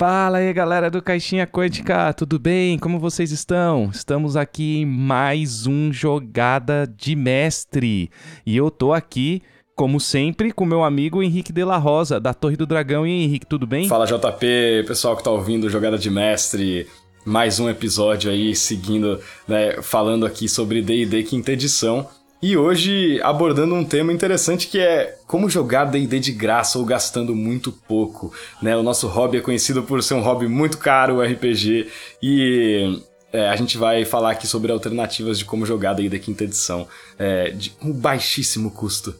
Fala aí, galera do Caixinha Quântica, tudo bem? Como vocês estão? Estamos aqui em mais um Jogada de Mestre. E eu tô aqui, como sempre, com meu amigo Henrique de la Rosa, da Torre do Dragão. E Henrique, tudo bem? Fala, JP, pessoal que tá ouvindo Jogada de Mestre. Mais um episódio aí, seguindo, né, falando aqui sobre D&D quinta edição. E hoje abordando um tema interessante que é como jogar D&D de graça ou gastando muito pouco, né? O nosso hobby é conhecido por ser um hobby muito caro, o RPG, e é, a gente vai falar aqui sobre alternativas de como jogar D&D quinta edição, é, de um baixíssimo custo.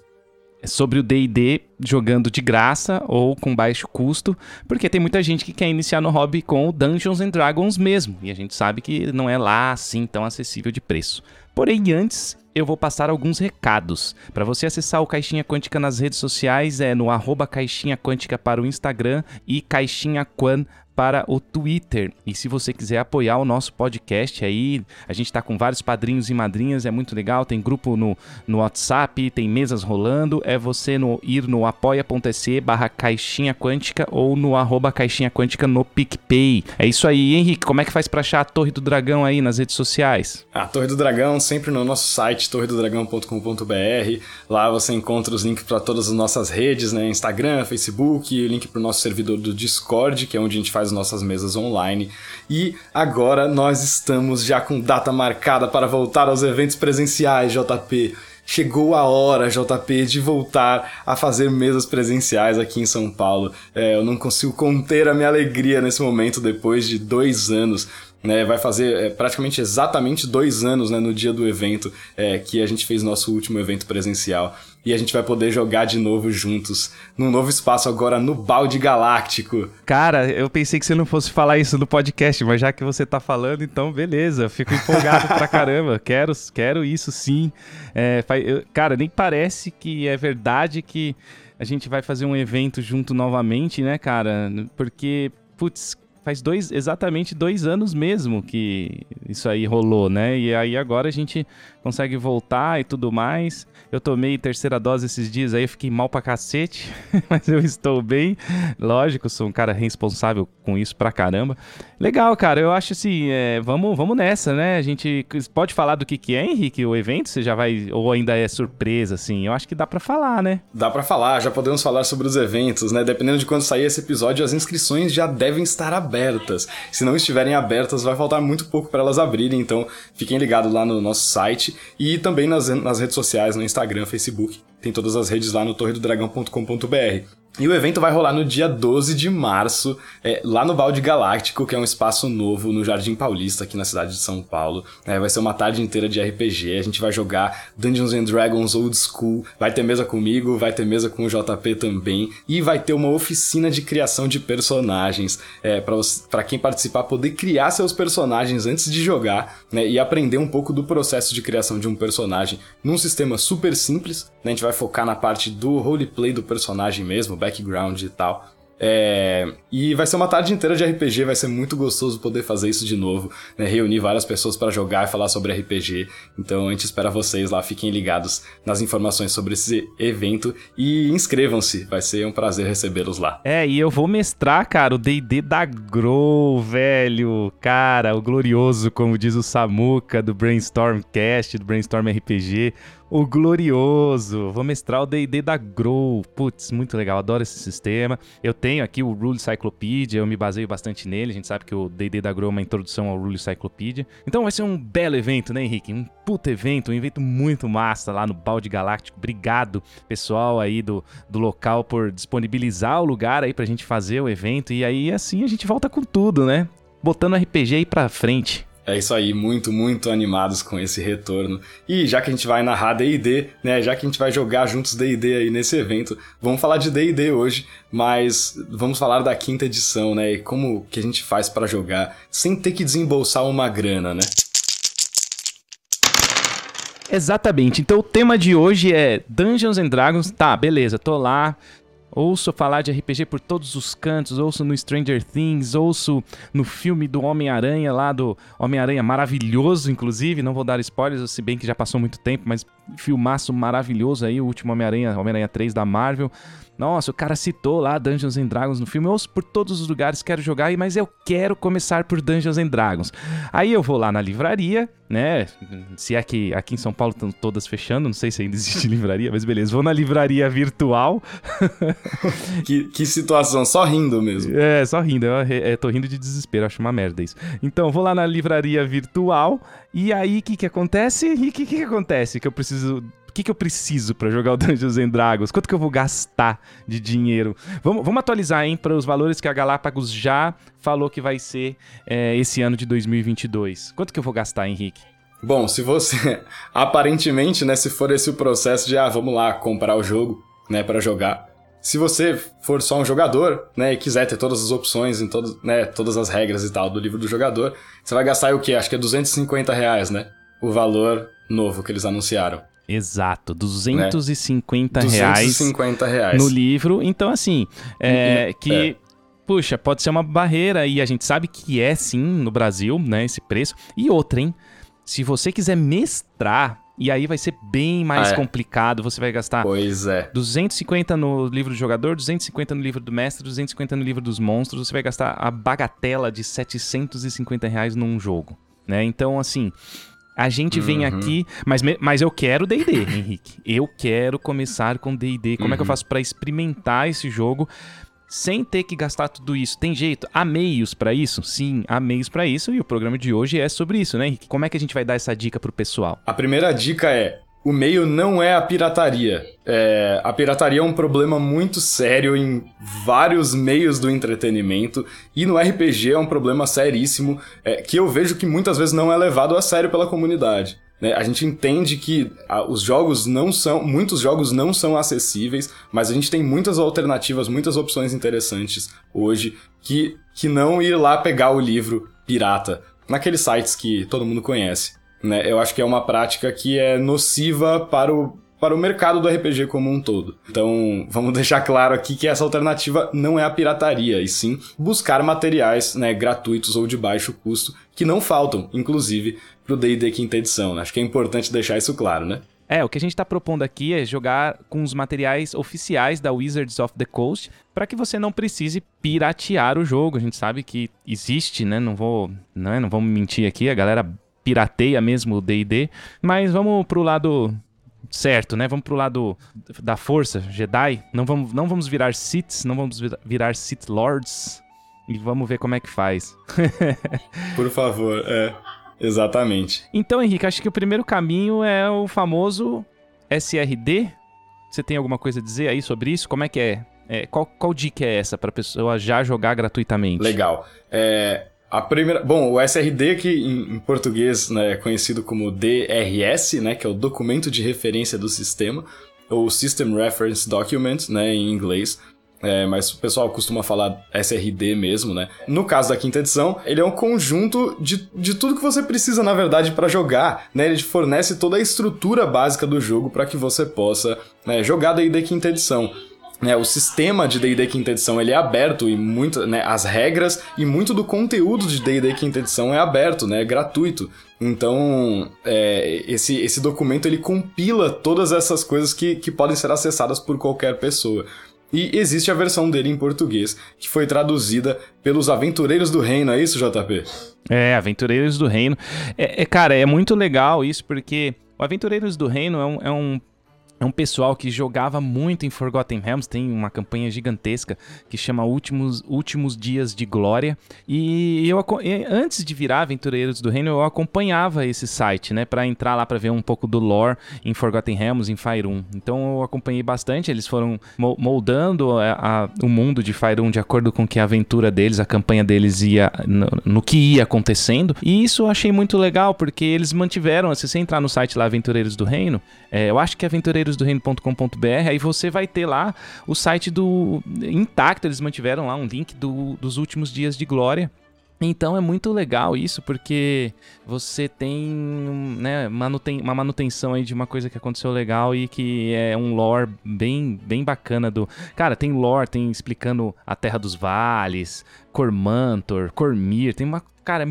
É sobre o D&D jogando de graça ou com baixo custo, porque tem muita gente que quer iniciar no hobby com Dungeons and Dragons mesmo, e a gente sabe que não é lá assim tão acessível de preço. Porém, antes eu vou passar alguns recados. Para você acessar o Caixinha Quântica nas redes sociais, é no arroba Caixinha Quântica para o Instagram e Caixinha Quan para o Twitter. E se você quiser apoiar o nosso podcast aí, a gente está com vários padrinhos e madrinhas, é muito legal. Tem grupo no, no WhatsApp, tem mesas rolando. É você no, ir no apoia.se barra caixinha quântica ou no arroba caixinha quântica no PicPay. É isso aí, Henrique. Como é que faz para achar a Torre do Dragão aí nas redes sociais? A Torre do Dragão sempre no nosso site, torredodragão.com.br. Lá você encontra os links para todas as nossas redes, né? Instagram, Facebook, link para o nosso servidor do Discord, que é onde a gente faz as nossas mesas online. E agora nós estamos já com data marcada para voltar aos eventos presenciais, JP. Chegou a hora, JP, de voltar a fazer mesas presenciais aqui em São Paulo. É, eu não consigo conter a minha alegria nesse momento depois de dois anos né, vai fazer é, praticamente exatamente dois anos né, no dia do evento é, que a gente fez nosso último evento presencial. E a gente vai poder jogar de novo juntos, num novo espaço agora no Balde Galáctico. Cara, eu pensei que você não fosse falar isso no podcast, mas já que você tá falando, então beleza, eu fico empolgado pra caramba. Quero, quero isso sim. É, cara, nem parece que é verdade que a gente vai fazer um evento junto novamente, né, cara? Porque, putz, faz dois, exatamente dois anos mesmo que isso aí rolou, né? E aí agora a gente consegue voltar e tudo mais. Eu tomei terceira dose esses dias aí, fiquei mal pra cacete, mas eu estou bem. Lógico, sou um cara responsável com isso pra caramba. Legal, cara, eu acho assim, é, vamos, vamos nessa, né? A gente pode falar do que, que é, Henrique, o evento? Você já vai, ou ainda é surpresa, assim? Eu acho que dá pra falar, né? Dá pra falar, já podemos falar sobre os eventos, né? Dependendo de quando sair esse episódio, as inscrições já devem estar abertas. Se não estiverem abertas, vai faltar muito pouco para elas abrirem, então fiquem ligados lá no nosso site e também nas, nas redes sociais, no Instagram, Facebook. Tem todas as redes lá no torredodragão.com.br. E o evento vai rolar no dia 12 de março, é, lá no Balde Galáctico, que é um espaço novo no Jardim Paulista, aqui na cidade de São Paulo. É, vai ser uma tarde inteira de RPG, a gente vai jogar Dungeons and Dragons Old School, vai ter mesa comigo, vai ter mesa com o JP também, e vai ter uma oficina de criação de personagens, é, para quem participar poder criar seus personagens antes de jogar, né, e aprender um pouco do processo de criação de um personagem num sistema super simples. Né, a gente vai focar na parte do roleplay do personagem mesmo, background e tal. É, e vai ser uma tarde inteira de RPG, vai ser muito gostoso poder fazer isso de novo, né? reunir várias pessoas para jogar e falar sobre RPG. Então a gente espera vocês lá, fiquem ligados nas informações sobre esse evento e inscrevam-se, vai ser um prazer recebê-los lá. É, e eu vou mestrar, cara, o D&D da Grow, velho, cara, o glorioso, como diz o Samuka do Brainstorm Cast, do Brainstorm RPG. O Glorioso. Vou mestrar o D&D da Grow. Putz, muito legal. Adoro esse sistema. Eu tenho aqui o Rule Cyclopedia. Eu me baseio bastante nele. A gente sabe que o D&D da Grow é uma introdução ao Rule Cyclopedia. Então vai ser um belo evento, né, Henrique? Um puto evento. Um evento muito massa lá no Balde Galáctico. Obrigado, pessoal aí do, do local por disponibilizar o lugar aí pra gente fazer o evento. E aí, assim, a gente volta com tudo, né? Botando RPG aí pra frente. É isso aí, muito, muito animados com esse retorno. E já que a gente vai narrar D&D, né, já que a gente vai jogar juntos D&D aí nesse evento, vamos falar de D&D hoje, mas vamos falar da quinta edição, né, e como que a gente faz para jogar sem ter que desembolsar uma grana, né? Exatamente. Então o tema de hoje é Dungeons and Dragons. Tá, beleza, tô lá, Ouço falar de RPG por todos os cantos, ouço no Stranger Things, ouço no filme do Homem-Aranha lá, do Homem-Aranha maravilhoso, inclusive, não vou dar spoilers, se bem que já passou muito tempo, mas filmaço maravilhoso aí, o último Homem-Aranha, Homem-Aranha 3 da Marvel. Nossa, o cara citou lá Dungeons and Dragons no filme. Eu ouço por todos os lugares, quero jogar, mas eu quero começar por Dungeons and Dragons. Aí eu vou lá na livraria, né? Se é que aqui em São Paulo estão todas fechando, não sei se ainda existe livraria, mas beleza. Vou na livraria virtual. que, que situação, só rindo mesmo. É, só rindo. Eu, eu tô rindo de desespero, acho uma merda isso. Então, vou lá na livraria virtual e aí o que que acontece? E o que que acontece? Que eu preciso o que, que eu preciso para jogar o Dungeons and Dragons? Quanto que eu vou gastar de dinheiro? Vamos, vamos atualizar, hein, para os valores que a Galápagos já falou que vai ser é, esse ano de 2022. Quanto que eu vou gastar, Henrique? Bom, se você. Aparentemente, né, se for esse o processo de, ah, vamos lá comprar o jogo, né, para jogar. Se você for só um jogador, né, e quiser ter todas as opções em todos, né, todas as regras e tal do livro do jogador, você vai gastar o quê? Acho que é 250 reais, né? O valor novo que eles anunciaram. Exato, 250 né? reais, 250 reais no livro. Então, assim, é, que. É. Puxa, pode ser uma barreira e a gente sabe que é sim no Brasil, né, esse preço. E outra, hein? Se você quiser mestrar, e aí vai ser bem mais ah, é. complicado, você vai gastar pois é. 250 no livro do jogador, 250 no livro do mestre, 250 no livro dos monstros, você vai gastar a bagatela de 750 reais num jogo, né? Então, assim, a gente vem uhum. aqui, mas, mas eu quero D&D, Henrique. Eu quero começar com D&D. Como uhum. é que eu uhum. faço para experimentar esse jogo sem ter que gastar tudo isso? Tem jeito? Há meios para isso? Sim, há meios para isso e o programa de hoje é sobre isso, né, Henrique? Como é que a gente vai dar essa dica pro pessoal? A primeira dica é o meio não é a pirataria. É, a pirataria é um problema muito sério em vários meios do entretenimento e no RPG é um problema seríssimo é, que eu vejo que muitas vezes não é levado a sério pela comunidade. Né? A gente entende que os jogos não são, muitos jogos não são acessíveis, mas a gente tem muitas alternativas, muitas opções interessantes hoje que, que não ir lá pegar o livro pirata naqueles sites que todo mundo conhece. Né? Eu acho que é uma prática que é nociva para o, para o mercado do RPG como um todo. Então, vamos deixar claro aqui que essa alternativa não é a pirataria, e sim buscar materiais né, gratuitos ou de baixo custo, que não faltam, inclusive, para o D&D quinta edição. Né? Acho que é importante deixar isso claro, né? É, o que a gente está propondo aqui é jogar com os materiais oficiais da Wizards of the Coast para que você não precise piratear o jogo. A gente sabe que existe, né? Não vou, não, é? não vamos mentir aqui, a galera pirateia mesmo o D&D, mas vamos pro lado certo, né? Vamos pro lado da força, Jedi. Não vamos, não vamos virar Siths, não vamos virar Sith Lords. E vamos ver como é que faz. Por favor, é. Exatamente. Então, Henrique, acho que o primeiro caminho é o famoso SRD. Você tem alguma coisa a dizer aí sobre isso? Como é que é? é qual, qual dica é essa para pessoa já jogar gratuitamente? Legal. É, a primeira, bom, o SRD que em, em português né, é conhecido como DRS, né, que é o documento de referência do sistema, ou System Reference Document, né, em inglês. É, mas o pessoal costuma falar SRD mesmo, né? No caso da quinta edição, ele é um conjunto de, de tudo que você precisa, na verdade, para jogar, né? Ele fornece toda a estrutura básica do jogo para que você possa né, jogar D&D quinta edição. Né, o sistema de D&D quinta edição ele é aberto e muito, né, as regras e muito do conteúdo de D&D quinta edição é aberto, né, é gratuito. Então, é, esse, esse documento ele compila todas essas coisas que, que podem ser acessadas por qualquer pessoa. E existe a versão dele em português, que foi traduzida pelos Aventureiros do Reino, é isso, JP? É, Aventureiros do Reino. É, é cara, é muito legal isso, porque o Aventureiros do Reino é um, é um é um pessoal que jogava muito em Forgotten Realms, tem uma campanha gigantesca que chama Últimos, Últimos Dias de Glória. E eu antes de virar Aventureiros do Reino, eu acompanhava esse site, né, para entrar lá para ver um pouco do lore em Forgotten Realms, em 1. Então eu acompanhei bastante, eles foram moldando a, a, o mundo de 1 de acordo com que a aventura deles, a campanha deles ia no, no que ia acontecendo. E isso eu achei muito legal, porque eles mantiveram, se você entrar no site lá Aventureiros do Reino, é, eu acho que Aventureiros guerreirodosdoreino.com.br, aí você vai ter lá o site do intacto, eles mantiveram lá um link do, dos últimos dias de glória. Então é muito legal isso, porque você tem né, manuten uma manutenção aí de uma coisa que aconteceu legal e que é um lore bem, bem bacana do. Cara, tem lore, tem explicando a Terra dos Vales, Cormantor, Cormir, tem uma cara, é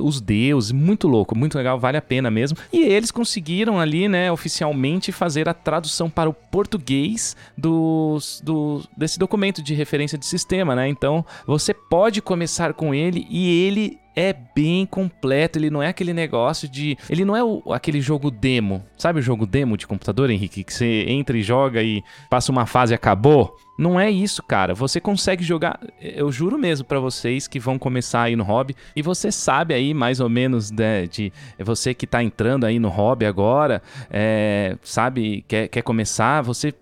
os deuses, muito louco, muito legal, vale a pena mesmo. E eles conseguiram ali, né, oficialmente fazer a tradução para o português dos, do, desse documento de referência de sistema, né? Então, você pode começar com ele e ele é bem completo, ele não é aquele negócio de. Ele não é o, aquele jogo demo. Sabe o jogo demo de computador, Henrique? Que você entra e joga e passa uma fase e acabou? Não é isso, cara. Você consegue jogar. Eu juro mesmo para vocês que vão começar aí no hobby. E você sabe aí, mais ou menos, né, de você que tá entrando aí no hobby agora, é, sabe, quer, quer começar, você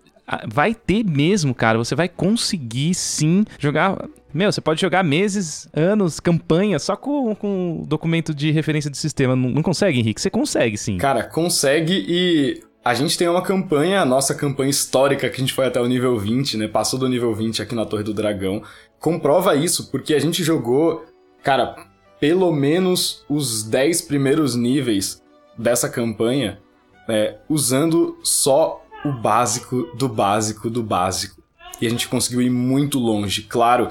vai ter mesmo, cara. Você vai conseguir sim jogar meu, você pode jogar meses, anos, campanha, só com, com documento de referência de sistema. Não, não consegue, Henrique? Você consegue, sim. Cara, consegue e a gente tem uma campanha, a nossa campanha histórica, que a gente foi até o nível 20, né? Passou do nível 20 aqui na Torre do Dragão. Comprova isso, porque a gente jogou, cara, pelo menos os 10 primeiros níveis dessa campanha, é, usando só o básico do básico do básico. E a gente conseguiu ir muito longe. Claro,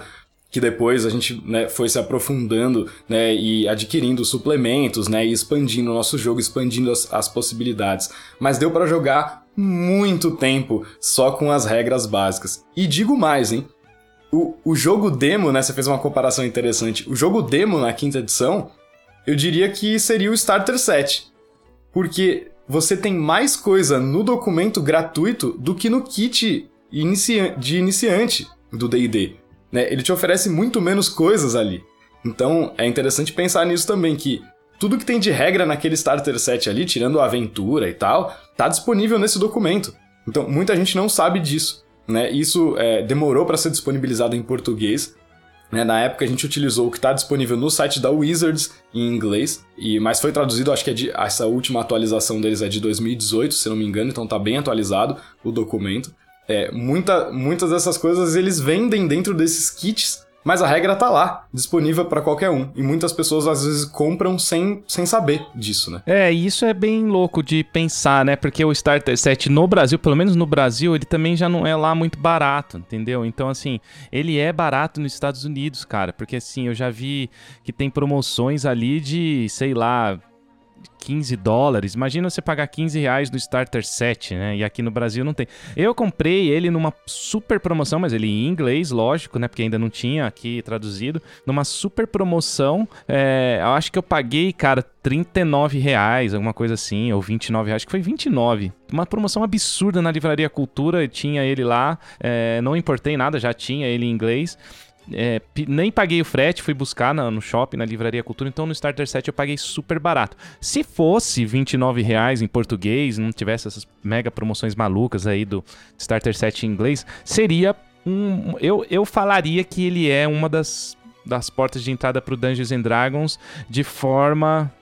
que depois a gente né, foi se aprofundando né, e adquirindo suplementos né, e expandindo o nosso jogo, expandindo as, as possibilidades. Mas deu para jogar muito tempo só com as regras básicas. E digo mais, hein? O, o jogo demo, né? Você fez uma comparação interessante. O jogo demo na quinta edição, eu diria que seria o Starter Set. Porque você tem mais coisa no documento gratuito do que no kit inicia de iniciante do DD né? Ele te oferece muito menos coisas ali. Então é interessante pensar nisso também, que tudo que tem de regra naquele starter set ali, tirando a aventura e tal, tá disponível nesse documento. Então muita gente não sabe disso. Né? Isso é, demorou para ser disponibilizado em português. Né? Na época a gente utilizou o que está disponível no site da Wizards em inglês, e mas foi traduzido, acho que é de, essa última atualização deles é de 2018, se não me engano, então tá bem atualizado o documento. É, muita, muitas dessas coisas eles vendem dentro desses kits, mas a regra tá lá, disponível para qualquer um. E muitas pessoas às vezes compram sem, sem saber disso, né? É, isso é bem louco de pensar, né? Porque o Starter Set no Brasil, pelo menos no Brasil, ele também já não é lá muito barato, entendeu? Então, assim, ele é barato nos Estados Unidos, cara. Porque, assim, eu já vi que tem promoções ali de, sei lá, 15 dólares. Imagina você pagar 15 reais no Starter Set, né? E aqui no Brasil não tem. Eu comprei ele numa super promoção, mas ele em inglês, lógico, né? Porque ainda não tinha aqui traduzido. Numa super promoção, é, eu acho que eu paguei, cara, 39 reais, alguma coisa assim, ou 29 reais, acho que foi 29. Uma promoção absurda na Livraria Cultura, tinha ele lá, é, não importei nada, já tinha ele em inglês. É, nem paguei o frete, fui buscar na, no shopping, na Livraria Cultura, então no Starter Set eu paguei super barato. Se fosse 29 reais em português, não tivesse essas mega promoções malucas aí do Starter Set em inglês, seria um... Eu, eu falaria que ele é uma das, das portas de entrada para o Dungeons and Dragons de forma...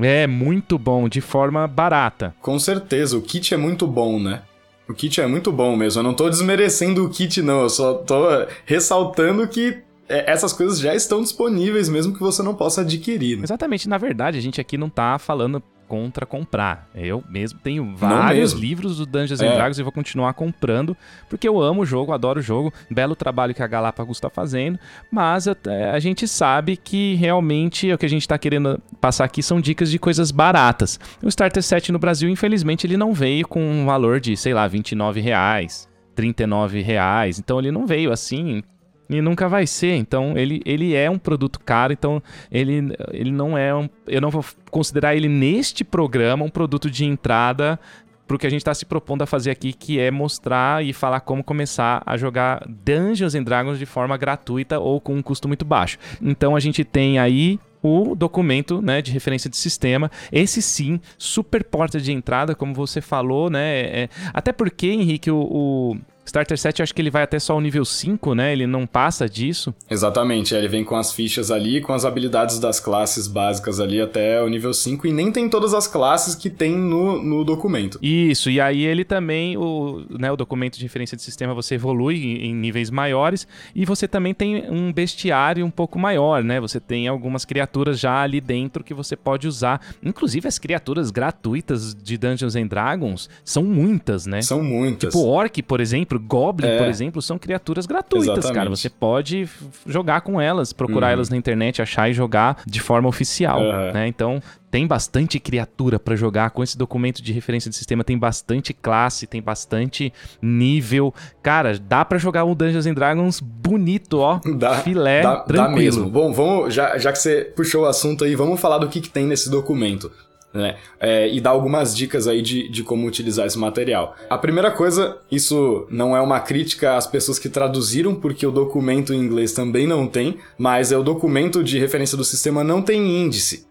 É, muito bom, de forma barata. Com certeza, o kit é muito bom, né? O kit é muito bom mesmo. Eu não tô desmerecendo o kit, não. Eu só tô ressaltando que essas coisas já estão disponíveis, mesmo que você não possa adquirir. Né? Exatamente. Na verdade, a gente aqui não tá falando contra comprar. Eu mesmo tenho vários mesmo. livros do Dungeons é. and Dragons e vou continuar comprando, porque eu amo o jogo, adoro o jogo, belo trabalho que a Galápagos está fazendo, mas a, a, gente sabe que realmente o que a gente está querendo passar aqui são dicas de coisas baratas. O Starter Set no Brasil, infelizmente, ele não veio com um valor de, sei lá, 29 reais. 39 reais, então ele não veio assim e nunca vai ser. Então, ele, ele é um produto caro, então ele, ele não é um. Eu não vou considerar ele neste programa um produto de entrada para o que a gente está se propondo a fazer aqui, que é mostrar e falar como começar a jogar Dungeons and Dragons de forma gratuita ou com um custo muito baixo. Então a gente tem aí o documento né, de referência de sistema. Esse sim, super porta de entrada, como você falou, né? É, até porque, Henrique, o, o Starter Set eu acho que ele vai até só o nível 5, né? Ele não passa disso. Exatamente, ele vem com as fichas ali, com as habilidades das classes básicas ali até o nível 5 e nem tem todas as classes que tem no, no documento. Isso, e aí ele também, o, né, o documento de referência de sistema, você evolui em, em níveis maiores e você também tem um bestiário um pouco maior, né? Você tem algumas criaturas já ali dentro que você pode usar. Inclusive as criaturas gratuitas de Dungeons and Dragons são muitas, né? São muitas. Tipo Orc, por exemplo, Goblin, é. por exemplo, são criaturas gratuitas, Exatamente. cara. Você pode jogar com elas, procurar uhum. elas na internet, achar e jogar de forma oficial, uhum. né? Então, tem bastante criatura para jogar com esse documento de referência de sistema, tem bastante classe, tem bastante nível. Cara, dá para jogar um Dungeons and Dragons bonito, ó, dá, filé, dá, tranquilo. Dá mesmo. Bom, vamos já, já que você puxou o assunto aí, vamos falar do que, que tem nesse documento né? É, e dar algumas dicas aí de, de como utilizar esse material. A primeira coisa, isso não é uma crítica às pessoas que traduziram, porque o documento em inglês também não tem, mas é o documento de referência do sistema não tem índice.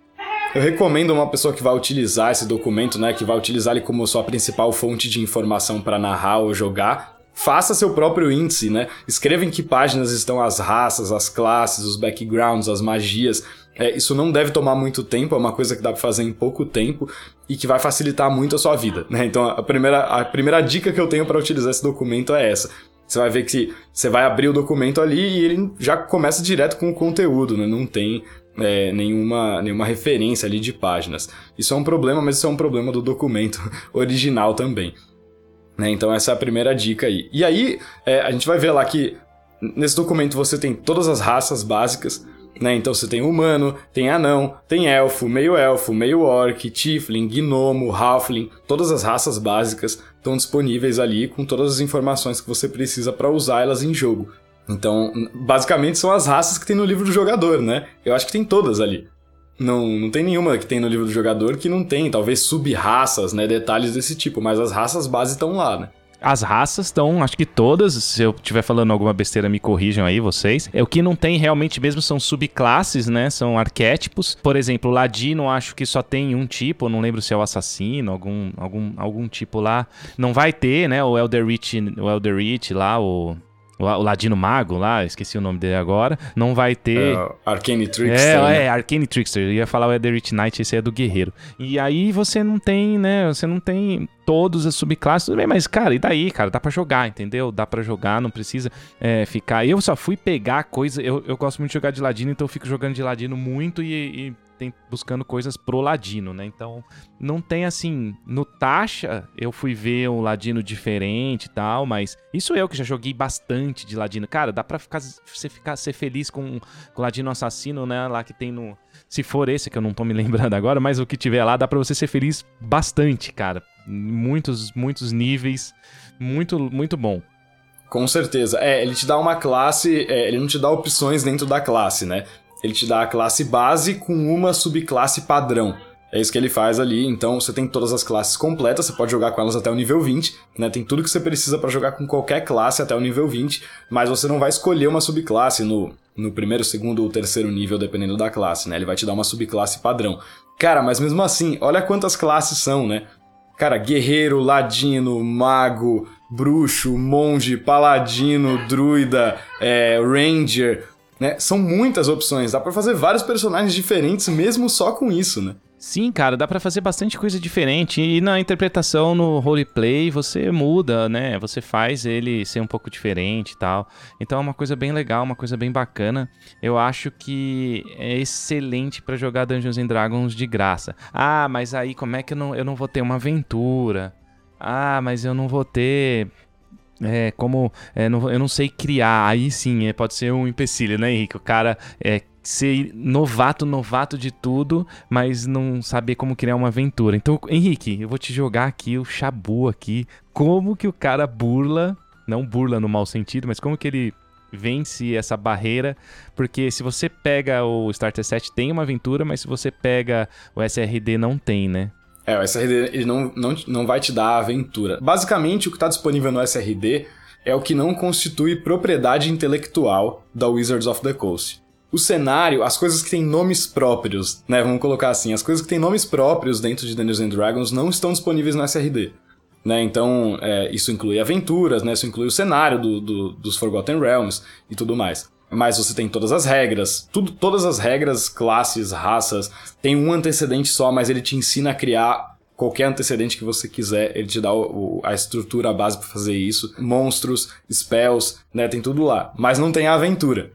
Eu recomendo uma pessoa que vai utilizar esse documento, né, que vai utilizar ele como sua principal fonte de informação para narrar ou jogar, faça seu próprio índice, né? Escreva em que páginas estão as raças, as classes, os backgrounds, as magias. É, isso não deve tomar muito tempo, é uma coisa que dá para fazer em pouco tempo e que vai facilitar muito a sua vida, né? Então a primeira, a primeira dica que eu tenho para utilizar esse documento é essa. Você vai ver que você vai abrir o documento ali e ele já começa direto com o conteúdo, né? Não tem é, nenhuma, nenhuma referência ali de páginas. Isso é um problema, mas isso é um problema do documento original também. Né? Então essa é a primeira dica aí. E aí é, a gente vai ver lá que nesse documento você tem todas as raças básicas, né? Então você tem humano, tem anão, tem elfo, meio elfo, meio orc, tiefling, gnomo, halfling, todas as raças básicas estão disponíveis ali com todas as informações que você precisa para usar elas em jogo. Então, basicamente são as raças que tem no livro do jogador, né? Eu acho que tem todas ali. Não, não tem nenhuma que tem no livro do jogador que não tem, talvez sub-raças, né? Detalhes desse tipo, mas as raças base estão lá, né? As raças estão, acho que todas, se eu estiver falando alguma besteira, me corrijam aí vocês. É o que não tem realmente mesmo são subclasses, né? São arquétipos. Por exemplo, Ladino, acho que só tem um tipo, não lembro se é o assassino, algum, algum, algum tipo lá. Não vai ter, né? O Elderich, o Elderich lá, o o, Ladino Mago lá, esqueci o nome dele agora, não vai ter. Uh, Arcane Trickster. É, né? é, Arcane Trickster. Eu ia falar o Etherite Knight, esse é do Guerreiro. E aí você não tem, né? Você não tem todos as subclasses, tudo bem, mas, cara, e daí, cara? Dá pra jogar, entendeu? Dá pra jogar, não precisa é, ficar. Eu só fui pegar coisa. Eu, eu gosto muito de jogar de Ladino, então eu fico jogando de Ladino muito e, e tem, buscando coisas pro Ladino, né? Então, não tem assim. No Taxa, eu fui ver um Ladino diferente e tal, mas isso eu que já joguei bastante de Ladino. Cara, dá pra ficar, você ficar, ser feliz com o Ladino Assassino, né? Lá que tem no. Se for esse que eu não tô me lembrando agora, mas o que tiver lá, dá pra você ser feliz bastante, cara. Muitos, muitos níveis. Muito, muito bom. Com certeza. É, ele te dá uma classe, é, ele não te dá opções dentro da classe, né? Ele te dá a classe base com uma subclasse padrão. É isso que ele faz ali, então você tem todas as classes completas, você pode jogar com elas até o nível 20, né? Tem tudo que você precisa para jogar com qualquer classe até o nível 20, mas você não vai escolher uma subclasse no, no primeiro, segundo ou terceiro nível, dependendo da classe, né? Ele vai te dar uma subclasse padrão. Cara, mas mesmo assim, olha quantas classes são, né? Cara, guerreiro, ladino, mago, bruxo, monge, paladino, druida, é, ranger, né? São muitas opções, dá para fazer vários personagens diferentes mesmo só com isso, né? Sim, cara, dá para fazer bastante coisa diferente. E na interpretação, no roleplay, você muda, né? Você faz ele ser um pouco diferente e tal. Então é uma coisa bem legal, uma coisa bem bacana. Eu acho que é excelente para jogar Dungeons and Dragons de graça. Ah, mas aí como é que eu não, eu não vou ter uma aventura? Ah, mas eu não vou ter é, como é, não, eu não sei criar, aí sim é, pode ser um empecilho, né, Henrique? O cara é ser novato, novato de tudo, mas não saber como criar uma aventura. Então, Henrique, eu vou te jogar aqui o Shabu aqui, como que o cara burla, não burla no mau sentido, mas como que ele vence essa barreira, porque se você pega o Starter Set tem uma aventura, mas se você pega o SRD não tem, né? É, o SRD ele não, não, não vai te dar a aventura. Basicamente, o que está disponível no SRD é o que não constitui propriedade intelectual da Wizards of the Coast. O cenário, as coisas que têm nomes próprios, né? Vamos colocar assim, as coisas que têm nomes próprios dentro de Dungeons and Dragons não estão disponíveis no SRD. né? Então, é, isso inclui aventuras, né? Isso inclui o cenário do, do, dos Forgotten Realms e tudo mais. Mas você tem todas as regras, tudo, todas as regras, classes, raças, tem um antecedente só, mas ele te ensina a criar qualquer antecedente que você quiser, ele te dá o, o, a estrutura, a base para fazer isso. Monstros, spells, né? Tem tudo lá. Mas não tem a aventura.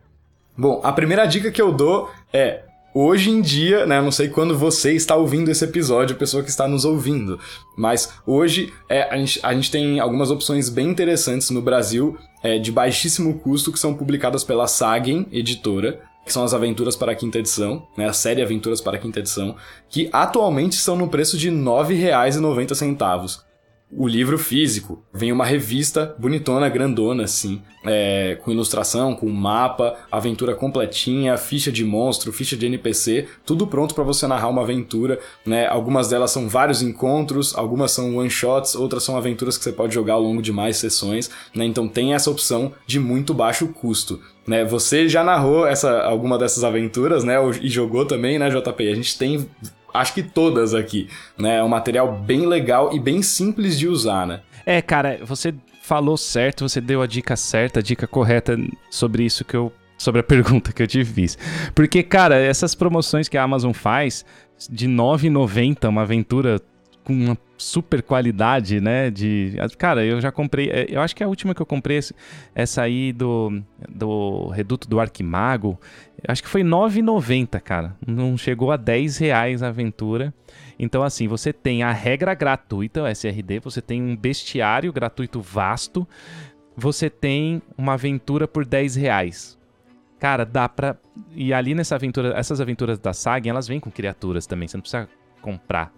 Bom, a primeira dica que eu dou é Hoje em dia, né, não sei quando você está ouvindo esse episódio, pessoa que está nos ouvindo, mas hoje é, a, gente, a gente tem algumas opções bem interessantes no Brasil, é, de baixíssimo custo, que são publicadas pela Sagen Editora, que são as Aventuras para a Quinta Edição, né, a série Aventuras para a Quinta Edição, que atualmente estão no preço de R$ 9,90 o livro físico. Vem uma revista bonitona, grandona, assim, é, com ilustração, com mapa, aventura completinha, ficha de monstro, ficha de NPC, tudo pronto para você narrar uma aventura, né? Algumas delas são vários encontros, algumas são one shots, outras são aventuras que você pode jogar ao longo de mais sessões, né? Então tem essa opção de muito baixo custo. Né, você já narrou essa, alguma dessas aventuras, né? E jogou também, né, JP? A gente tem acho que todas aqui, né? É um material bem legal e bem simples de usar, né? É, cara, você falou certo, você deu a dica certa, a dica correta sobre isso que eu sobre a pergunta que eu te fiz. Porque, cara, essas promoções que a Amazon faz de R$ 9,90, uma aventura com uma super qualidade, né? De, cara, eu já comprei. É, eu acho que a última que eu comprei essa aí do, do Reduto do Arquimago. Acho que foi R$ 9,90, cara. Não chegou a 10 reais a aventura. Então, assim, você tem a regra gratuita, o SRD, você tem um bestiário gratuito vasto, você tem uma aventura por 10 reais. Cara, dá pra. E ali nessa aventura, essas aventuras da saga, elas vêm com criaturas também, você não precisa comprar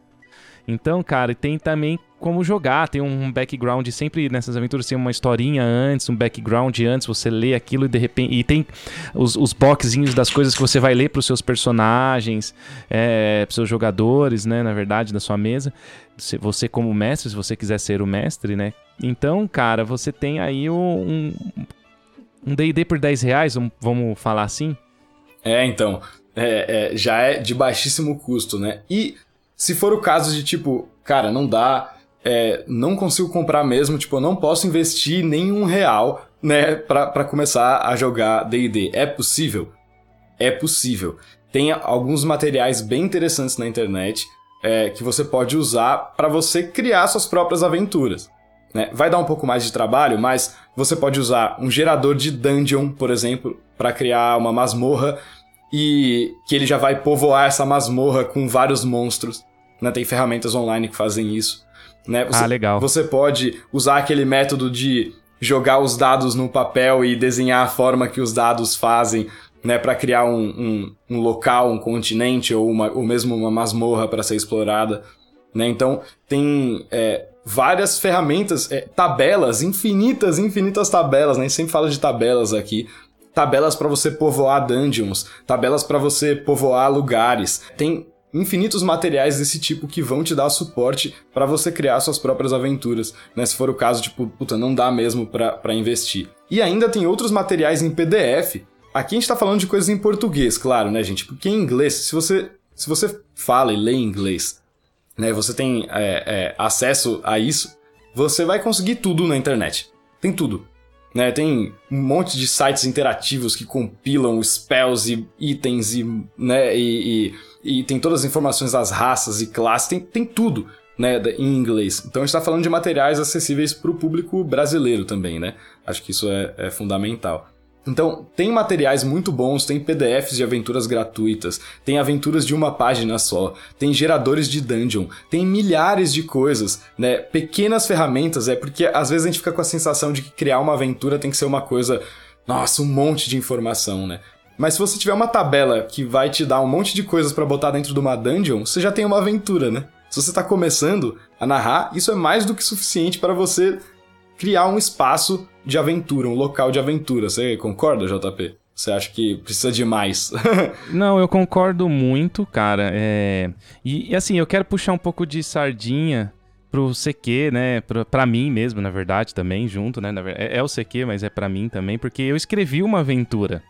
então, cara, tem também como jogar, tem um background sempre nessas aventuras tem uma historinha antes, um background antes, você lê aquilo e de repente e tem os, os boxzinhos das coisas que você vai ler para seus personagens, é, para seus jogadores, né, na verdade, da sua mesa. Você como mestre, se você quiser ser o mestre, né? Então, cara, você tem aí um um D&D por 10 reais, vamos falar assim? É, então, é, é, já é de baixíssimo custo, né? E se for o caso de tipo, cara, não dá, é, não consigo comprar mesmo, tipo, eu não posso investir nenhum real, né, pra começar a jogar DD. É possível? É possível. Tem alguns materiais bem interessantes na internet é, que você pode usar para você criar suas próprias aventuras. Né? Vai dar um pouco mais de trabalho, mas você pode usar um gerador de dungeon, por exemplo, para criar uma masmorra e que ele já vai povoar essa masmorra com vários monstros. Né? Tem ferramentas online que fazem isso. Né? Você, ah, legal. Você pode usar aquele método de jogar os dados no papel e desenhar a forma que os dados fazem, né, para criar um, um, um, local, um continente ou, uma, ou mesmo uma masmorra para ser explorada. Né? Então, tem é, várias ferramentas, é, tabelas, infinitas, infinitas tabelas, né? A gente sempre fala de tabelas aqui, tabelas para você povoar dungeons, tabelas para você povoar lugares. Tem infinitos materiais desse tipo que vão te dar suporte para você criar suas próprias aventuras, né? Se for o caso, tipo, puta, não dá mesmo para investir. E ainda tem outros materiais em PDF. Aqui a gente tá falando de coisas em português, claro, né, gente? Porque em inglês, se você, se você fala e lê inglês, né, você tem é, é, acesso a isso, você vai conseguir tudo na internet. Tem tudo. Né, tem um monte de sites interativos que compilam spells e itens e, né, e, e, e tem todas as informações das raças e classes, tem, tem tudo né, em inglês. Então a gente está falando de materiais acessíveis para o público brasileiro também, né? Acho que isso é, é fundamental. Então, tem materiais muito bons, tem PDFs de aventuras gratuitas, tem aventuras de uma página só, tem geradores de dungeon, tem milhares de coisas, né? Pequenas ferramentas, é porque às vezes a gente fica com a sensação de que criar uma aventura tem que ser uma coisa, nossa, um monte de informação, né? Mas se você tiver uma tabela que vai te dar um monte de coisas para botar dentro de uma dungeon, você já tem uma aventura, né? Se você está começando a narrar, isso é mais do que suficiente para você criar um espaço de aventura, um local de aventura. Você concorda, JP? Você acha que precisa de mais? Não, eu concordo muito, cara. É... E, e, assim, eu quero puxar um pouco de sardinha pro CQ, né? Pra, pra mim mesmo, na verdade, também, junto, né? É, é o CQ, mas é para mim também, porque eu escrevi uma aventura.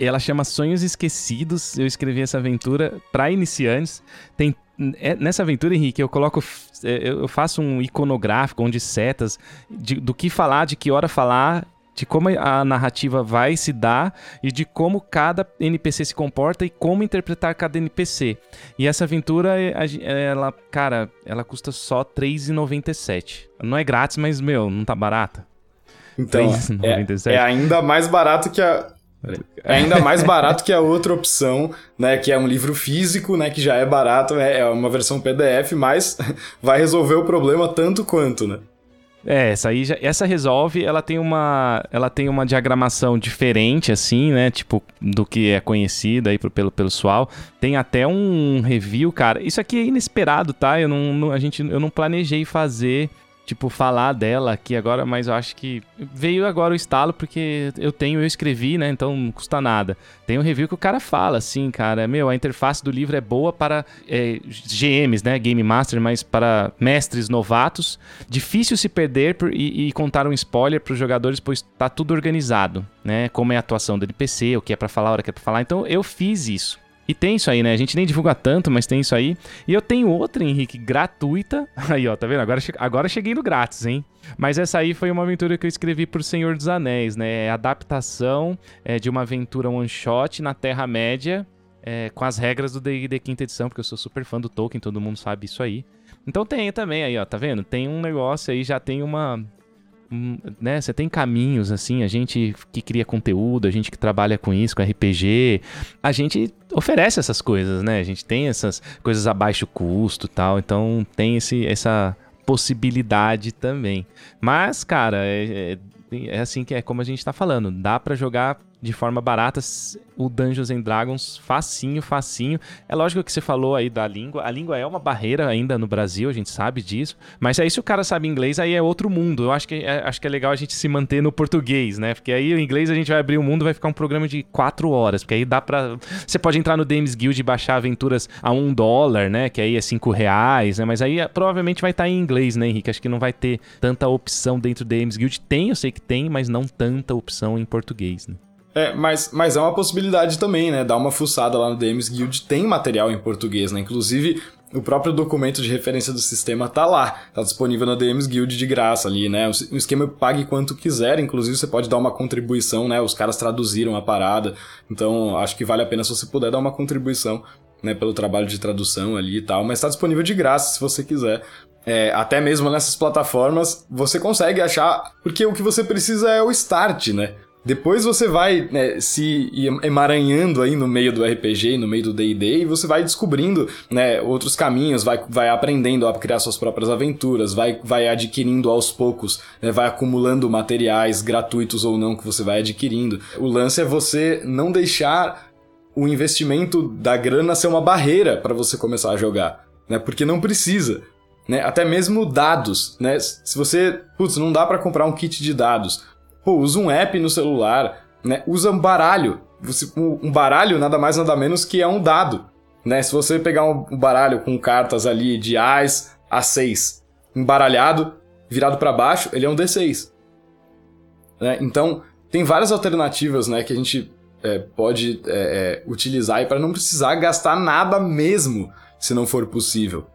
Ela chama Sonhos Esquecidos. Eu escrevi essa aventura para iniciantes. Tem é, nessa aventura, Henrique, eu coloco. É, eu faço um iconográfico onde setas de, do que falar, de que hora falar de como a narrativa vai se dar e de como cada NPC se comporta e como interpretar cada NPC. E essa aventura, ela, cara, ela custa só R$3,97. Não é grátis, mas, meu, não tá barata. Então, é, é, ainda mais barato que a... É ainda mais barato que a outra opção, né? Que é um livro físico, né? Que já é barato, é, é uma versão PDF, mas vai resolver o problema tanto quanto, né? É, essa aí já, essa resolve, ela tem uma ela tem uma diagramação diferente assim, né, tipo do que é conhecido aí pelo pelo pessoal. Tem até um review, cara. Isso aqui é inesperado, tá? Eu não, não a gente eu não planejei fazer tipo, falar dela aqui agora, mas eu acho que veio agora o estalo porque eu tenho, eu escrevi, né? Então não custa nada. Tem um review que o cara fala assim, cara, meu, a interface do livro é boa para é, GMs, né? Game Master, mas para mestres novatos. Difícil se perder por, e, e, contar um spoiler para os jogadores, pois tá tudo organizado, né? Como é a atuação do NPC, o que é para falar, a hora que é para falar. Então eu fiz isso. E tem isso aí, né? A gente nem divulga tanto, mas tem isso aí. E eu tenho outra, Henrique, gratuita. Aí, ó, tá vendo? Agora, agora cheguei no grátis, hein? Mas essa aí foi uma aventura que eu escrevi por Senhor dos Anéis, né? É adaptação é, de uma aventura one-shot na Terra-média, é, com as regras do D&D quinta edição, porque eu sou super fã do Tolkien, todo mundo sabe isso aí. Então tem também aí, ó, tá vendo? Tem um negócio aí, já tem uma, né, você tem caminhos assim, a gente que cria conteúdo, a gente que trabalha com isso, com RPG, a gente oferece essas coisas, né? A gente tem essas coisas a baixo custo, tal, então tem esse essa possibilidade também. Mas, cara, é, é, é assim que é como a gente tá falando, dá para jogar de forma barata o Dungeons and Dragons facinho, facinho. É lógico que você falou aí da língua. A língua é uma barreira ainda no Brasil, a gente sabe disso. Mas aí se o cara sabe inglês, aí é outro mundo. Eu acho que é, acho que é legal a gente se manter no português, né? Porque aí o inglês a gente vai abrir o mundo vai ficar um programa de quatro horas. Porque aí dá pra... Você pode entrar no Dames Guild e baixar aventuras a um dólar, né? Que aí é cinco reais, né? Mas aí é, provavelmente vai estar tá em inglês, né, Henrique? Acho que não vai ter tanta opção dentro do Dames Guild. Tem, eu sei que tem, mas não tanta opção em português, né? É, mas, mas é uma possibilidade também, né? Dar uma fuçada lá no DMs Guild, tem material em português, né? Inclusive, o próprio documento de referência do sistema tá lá, tá disponível na DMs Guild de graça ali, né? O esquema pague quanto quiser, inclusive você pode dar uma contribuição, né? Os caras traduziram a parada, então acho que vale a pena se você puder dar uma contribuição, né? Pelo trabalho de tradução ali e tal, mas tá disponível de graça se você quiser. É, até mesmo nessas plataformas, você consegue achar, porque o que você precisa é o start, né? Depois você vai né, se emaranhando aí no meio do RPG, no meio do D&D, e você vai descobrindo né, outros caminhos, vai, vai aprendendo a criar suas próprias aventuras, vai, vai adquirindo aos poucos, né, vai acumulando materiais gratuitos ou não que você vai adquirindo. O lance é você não deixar o investimento da grana ser uma barreira para você começar a jogar, né? Porque não precisa. Né? Até mesmo dados, né? Se você, putz, não dá para comprar um kit de dados, Pô, usa um app no celular, né? Usa um baralho. Você, um baralho nada mais nada menos que é um dado, né? Se você pegar um baralho com cartas ali de Ás a 6, embaralhado, virado para baixo, ele é um D6. Né? Então, tem várias alternativas, né, que a gente é, pode é, é, utilizar para não precisar gastar nada mesmo, se não for possível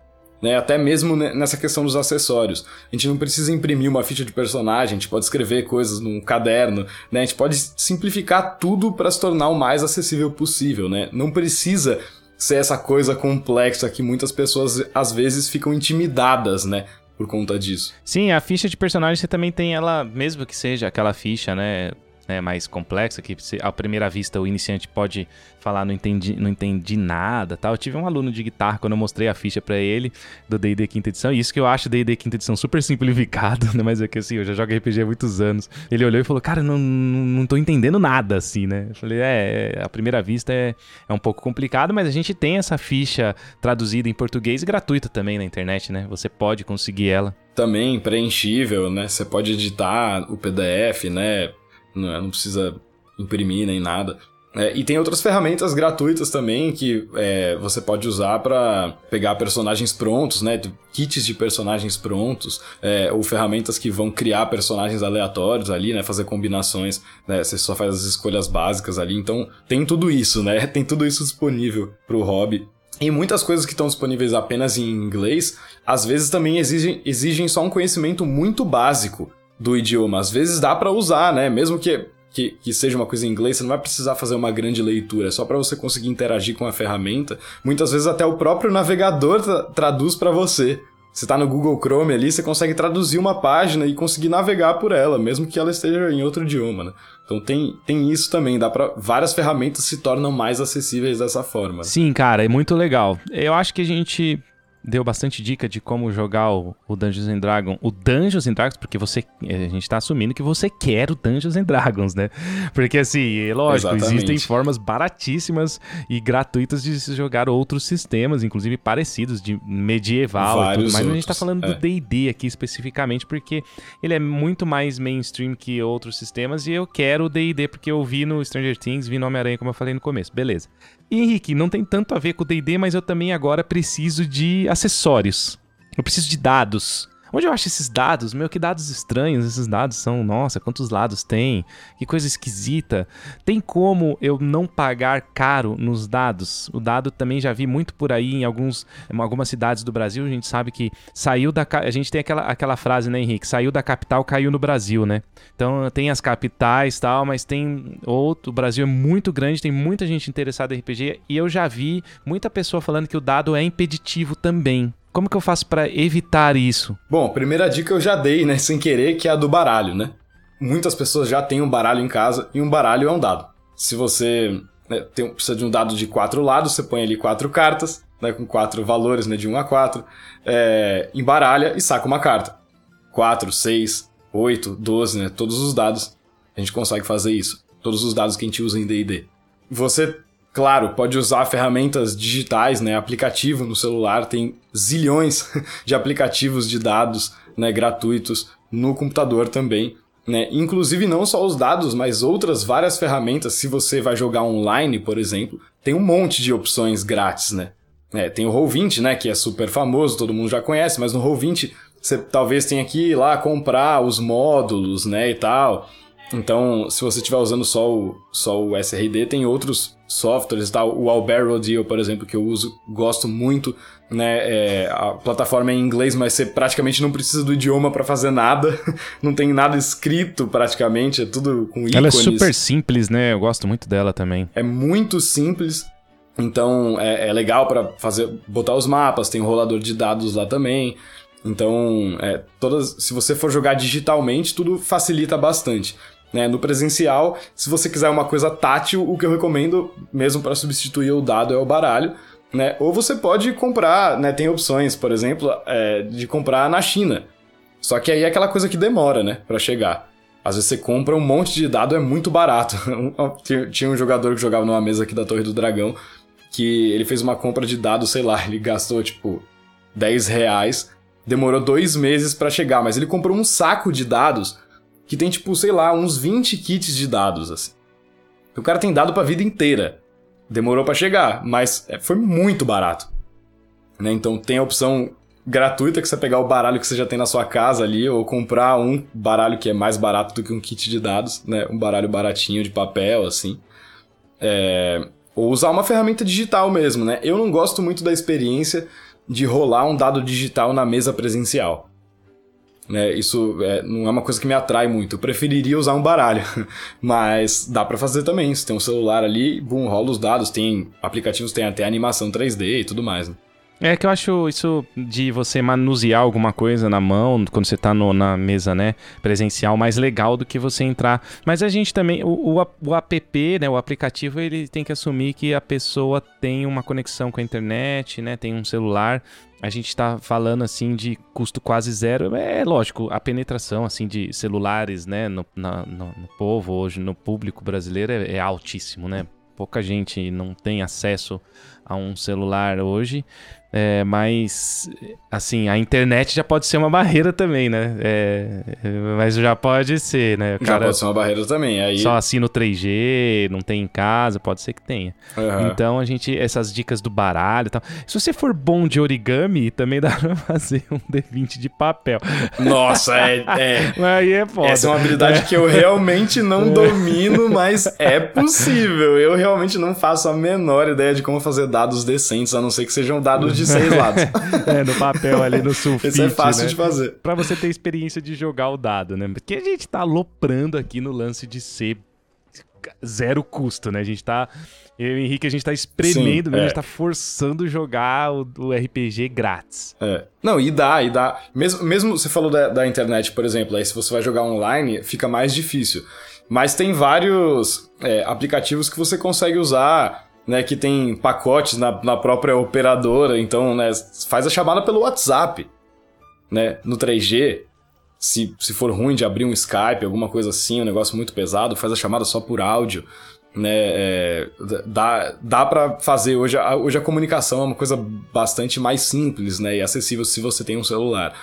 né? Até mesmo nessa questão dos acessórios. A gente não precisa imprimir uma ficha de personagem, a gente pode escrever coisas num caderno, né? A gente pode simplificar tudo para se tornar o mais acessível possível, né? Não precisa ser essa coisa complexa que muitas pessoas às vezes ficam intimidadas, né? Por conta disso. Sim, a ficha de personagem você também tem ela, mesmo que seja aquela ficha, né? Né, mais complexa, que à primeira vista o iniciante pode falar não entendi, não entendi nada tal. Eu tive um aluno de guitarra quando eu mostrei a ficha para ele do D&D quinta edição, e isso que eu acho D&D quinta edição super simplificado, né, mas é que assim, eu já jogo RPG há muitos anos. Ele olhou e falou, cara, não, não, não tô entendendo nada, assim, né. Eu falei, é, à primeira vista é, é um pouco complicado, mas a gente tem essa ficha traduzida em português gratuita também na internet, né, você pode conseguir ela. Também preenchível, né, você pode editar o PDF, né, não, é, não precisa imprimir nem nada. É, e tem outras ferramentas gratuitas também que é, você pode usar para pegar personagens prontos, né? Kits de personagens prontos, é, ou ferramentas que vão criar personagens aleatórios ali, né? Fazer combinações, né? Você só faz as escolhas básicas ali. Então tem tudo isso, né? Tem tudo isso disponível para o hobby. E muitas coisas que estão disponíveis apenas em inglês, às vezes também exigem, exigem só um conhecimento muito básico do idioma. Às vezes dá para usar, né? Mesmo que, que, que, seja uma coisa em inglês, você não vai precisar fazer uma grande leitura, é só para você conseguir interagir com a ferramenta. Muitas vezes até o próprio navegador tra traduz para você. Você está no Google Chrome ali, você consegue traduzir uma página e conseguir navegar por ela, mesmo que ela esteja em outro idioma, né? Então tem, tem isso também, dá para várias ferramentas se tornam mais acessíveis dessa forma. Sim, cara, é muito legal. Eu acho que a gente deu bastante dica de como jogar o, o Dungeons and Dragons. O Dungeons and Dragons, porque você. A gente tá assumindo que você quer o Dungeons and Dragons, né? Porque assim, é lógico, Exatamente. existem formas baratíssimas e gratuitas de se jogar outros sistemas, inclusive parecidos, de medieval Vários e tudo. Mas a gente tá falando é. do DD aqui especificamente, porque ele é muito mais mainstream que outros sistemas, e eu quero o DD, porque eu vi no Stranger Things, vi no Homem-Aranha, como eu falei no começo. Beleza. E Henrique, não tem tanto a ver com o DD, mas eu também agora preciso de acessórios. Eu preciso de dados. Onde eu acho esses dados? Meu, que dados estranhos esses dados são. Nossa, quantos lados tem? Que coisa esquisita. Tem como eu não pagar caro nos dados? O dado também já vi muito por aí em alguns, algumas cidades do Brasil. A gente sabe que saiu da. A gente tem aquela, aquela frase, né, Henrique? Saiu da capital, caiu no Brasil, né? Então tem as capitais tal, mas tem outro. O Brasil é muito grande, tem muita gente interessada em RPG e eu já vi muita pessoa falando que o dado é impeditivo também. Como que eu faço para evitar isso? Bom, primeira dica eu já dei, né, sem querer, que é a do baralho, né? Muitas pessoas já têm um baralho em casa e um baralho é um dado. Se você né, tem, precisa de um dado de quatro lados, você põe ali quatro cartas, né, com quatro valores, né, de 1 a 4, é, embaralha e saca uma carta. 4, 6, 8, 12, né, todos os dados a gente consegue fazer isso. Todos os dados que a gente usa em D&D. Você Claro, pode usar ferramentas digitais, né? Aplicativo no celular, tem zilhões de aplicativos de dados né, gratuitos no computador também. Né? Inclusive não só os dados, mas outras várias ferramentas. Se você vai jogar online, por exemplo, tem um monte de opções grátis, né? É, tem o Roll20, né? Que é super famoso, todo mundo já conhece, mas no Roll20 você talvez tenha que ir lá comprar os módulos, né? E tal. Então, se você estiver usando só o, só o SRD, tem outros softwares, tá? o Albero Deal, por exemplo, que eu uso, gosto muito, né? É, a plataforma é em inglês, mas você praticamente não precisa do idioma para fazer nada, não tem nada escrito praticamente, é tudo com ícones. Ela é super simples, né? Eu gosto muito dela também. É muito simples. Então é, é legal para fazer, botar os mapas, tem um rolador de dados lá também. Então, é, todas, se você for jogar digitalmente, tudo facilita bastante. Né? No presencial, se você quiser uma coisa tátil, o que eu recomendo, mesmo para substituir o dado, é o baralho. Né? Ou você pode comprar, né? tem opções, por exemplo, é, de comprar na China. Só que aí é aquela coisa que demora né? para chegar. Às vezes você compra um monte de dado, é muito barato. Tinha um jogador que jogava numa mesa aqui da Torre do Dragão, que ele fez uma compra de dados, sei lá, ele gastou tipo 10 reais, demorou dois meses para chegar, mas ele comprou um saco de dados que tem, tipo, sei lá, uns 20 kits de dados, assim. O cara tem dado pra vida inteira. Demorou para chegar, mas é, foi muito barato. Né? Então tem a opção gratuita que você pegar o baralho que você já tem na sua casa ali, ou comprar um baralho que é mais barato do que um kit de dados, né? Um baralho baratinho de papel, assim. É... Ou usar uma ferramenta digital mesmo, né? Eu não gosto muito da experiência de rolar um dado digital na mesa presencial. Né, isso é, não é uma coisa que me atrai muito. Eu preferiria usar um baralho, mas dá para fazer também. Você tem um celular ali, boom, rola os dados, tem aplicativos, tem até animação 3D e tudo mais. Né? É que eu acho isso de você manusear alguma coisa na mão quando você tá no, na mesa, né, presencial, mais legal do que você entrar. Mas a gente também, o, o, o, app, né, o aplicativo, ele tem que assumir que a pessoa tem uma conexão com a internet, né, tem um celular. A gente está falando assim de custo quase zero. É lógico, a penetração assim de celulares, né, no, na, no, no povo hoje, no público brasileiro é, é altíssimo, né? Pouca gente não tem acesso a um celular hoje. É, mas, assim, a internet já pode ser uma barreira também, né? É, mas já pode ser, né? Já pode ser uma barreira também. Aí... Só assina o 3G, não tem em casa, pode ser que tenha. Uhum. Então, a gente, essas dicas do baralho e tal. Se você for bom de origami, também dá pra fazer um D20 de papel. Nossa, é. é... Aí é foda. Essa é uma habilidade é. que eu realmente não domino, mas é possível. Eu realmente não faço a menor ideia de como fazer dados decentes, a não ser que sejam dados de seis lados. é, no papel ali no sulfite, Isso é fácil né? de fazer. Pra você ter experiência de jogar o dado, né? Porque a gente tá aloprando aqui no lance de ser zero custo, né? A gente tá. Eu e o Henrique, a gente tá espremendo, Sim, mesmo, é. a gente tá forçando jogar o, o RPG grátis. É. Não, e dá, e dá. Mesmo, mesmo você falou da, da internet, por exemplo, aí se você vai jogar online, fica mais difícil. Mas tem vários é, aplicativos que você consegue usar, né? Que tem pacotes na, na própria operadora. Então, né, faz a chamada pelo WhatsApp, né? No 3G. Se, se for ruim de abrir um Skype, alguma coisa assim, um negócio muito pesado, faz a chamada só por áudio. Né, é, dá, dá para fazer hoje a, hoje a comunicação é uma coisa bastante mais simples né, e acessível se você tem um celular.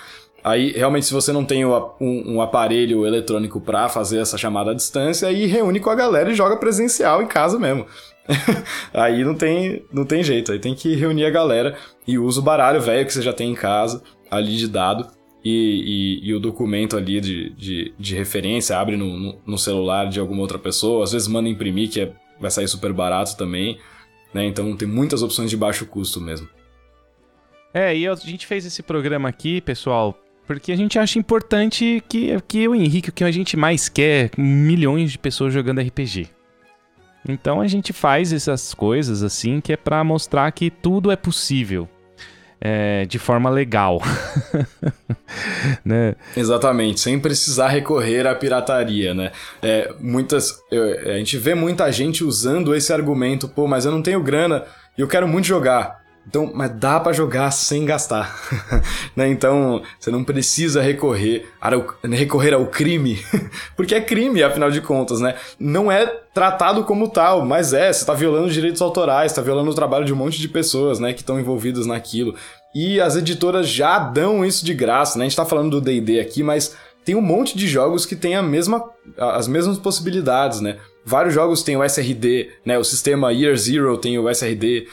Aí, realmente, se você não tem um, um aparelho eletrônico pra fazer essa chamada à distância, aí reúne com a galera e joga presencial em casa mesmo. aí não tem, não tem jeito, aí tem que reunir a galera e usa o baralho velho que você já tem em casa, ali de dado, e, e- e o documento ali de, de, de referência, abre no, no, no celular de alguma outra pessoa, às vezes manda imprimir, que é- vai sair super barato também, né? Então tem muitas opções de baixo custo mesmo. É, e a gente fez esse programa aqui, pessoal, porque a gente acha importante que, que o Henrique, o que a gente mais quer, milhões de pessoas jogando RPG. Então a gente faz essas coisas assim, que é pra mostrar que tudo é possível. é, de forma legal. né? Exatamente, sem precisar recorrer à pirataria, né? É, muitas, eu- a gente vê muita gente usando esse argumento, pô, mas eu não tenho grana e eu quero muito jogar. Então, mas dá pra jogar sem gastar, né? Então, você não precisa recorrer ao, recorrer ao crime, porque é crime, afinal de contas, né? Não é tratado como tal, mas é, você tá violando os direitos autorais, tá violando o trabalho de um monte de pessoas, né, que estão envolvidas naquilo. E as editoras já dão isso de graça, né? A gente tá falando do D&D aqui, mas tem um monte de jogos que tem a mesma, as mesmas possibilidades, né? Vários jogos têm o SRD, né? O sistema Year Zero tem o SRD,